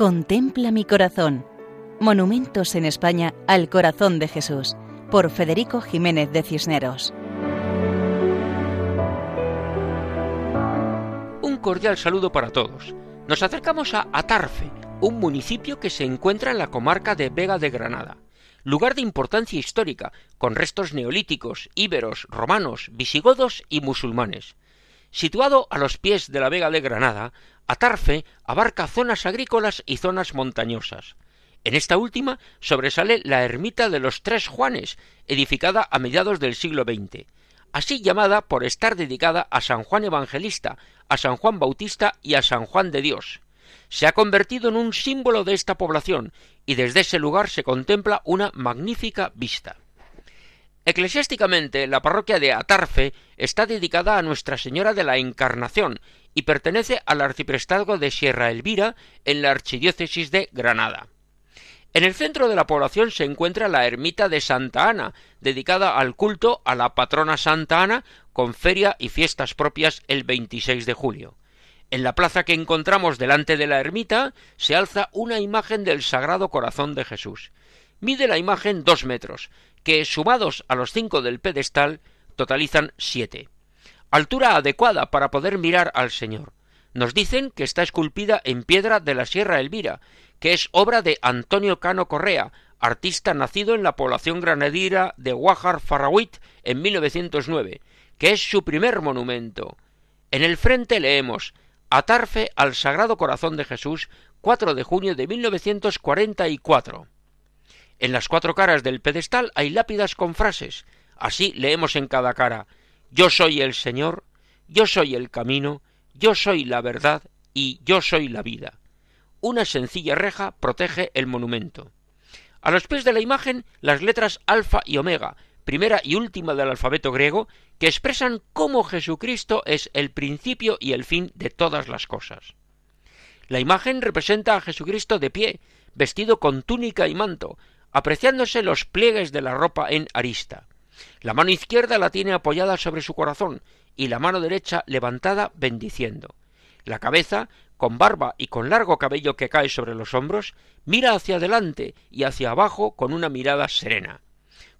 Contempla mi corazón. Monumentos en España al corazón de Jesús, por Federico Jiménez de Cisneros. Un cordial saludo para todos. Nos acercamos a Atarfe, un municipio que se encuentra en la comarca de Vega de Granada, lugar de importancia histórica, con restos neolíticos, íberos, romanos, visigodos y musulmanes. Situado a los pies de la Vega de Granada, Atarfe abarca zonas agrícolas y zonas montañosas. En esta última sobresale la ermita de los Tres Juanes, edificada a mediados del siglo XX, así llamada por estar dedicada a San Juan Evangelista, a San Juan Bautista y a San Juan de Dios. Se ha convertido en un símbolo de esta población y desde ese lugar se contempla una magnífica vista. Eclesiásticamente, la parroquia de Atarfe está dedicada a Nuestra Señora de la Encarnación y pertenece al arciprestazgo de Sierra Elvira en la archidiócesis de Granada. En el centro de la población se encuentra la ermita de Santa Ana, dedicada al culto a la patrona Santa Ana, con feria y fiestas propias el 26 de julio. En la plaza que encontramos delante de la ermita se alza una imagen del Sagrado Corazón de Jesús. Mide la imagen dos metros, que sumados a los cinco del pedestal totalizan siete. Altura adecuada para poder mirar al Señor. Nos dicen que está esculpida en piedra de la Sierra Elvira, que es obra de Antonio Cano Correa, artista nacido en la población granadira de Guajar Farrawit en 1909, que es su primer monumento. En el frente leemos Atarfe al Sagrado Corazón de Jesús, 4 de junio de 1944. En las cuatro caras del pedestal hay lápidas con frases. Así leemos en cada cara Yo soy el Señor, yo soy el camino, yo soy la verdad y yo soy la vida. Una sencilla reja protege el monumento. A los pies de la imagen las letras alfa y omega, primera y última del alfabeto griego, que expresan cómo Jesucristo es el principio y el fin de todas las cosas. La imagen representa a Jesucristo de pie, vestido con túnica y manto, apreciándose los pliegues de la ropa en arista. La mano izquierda la tiene apoyada sobre su corazón y la mano derecha levantada bendiciendo. La cabeza, con barba y con largo cabello que cae sobre los hombros, mira hacia adelante y hacia abajo con una mirada serena.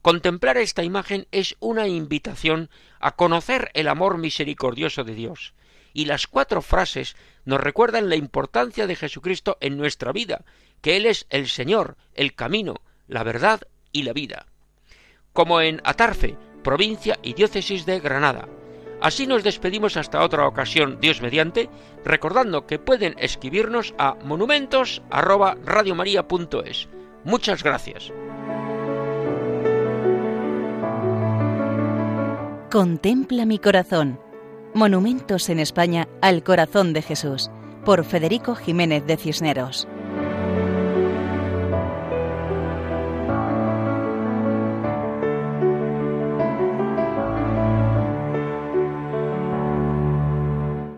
Contemplar esta imagen es una invitación a conocer el amor misericordioso de Dios, y las cuatro frases nos recuerdan la importancia de Jesucristo en nuestra vida, que Él es el Señor, el camino, la verdad y la vida. Como en Atarfe, provincia y diócesis de Granada. Así nos despedimos hasta otra ocasión, Dios mediante, recordando que pueden escribirnos a monumentos@radiomaria.es. Muchas gracias. Contempla mi corazón. Monumentos en España al corazón de Jesús, por Federico Jiménez de Cisneros.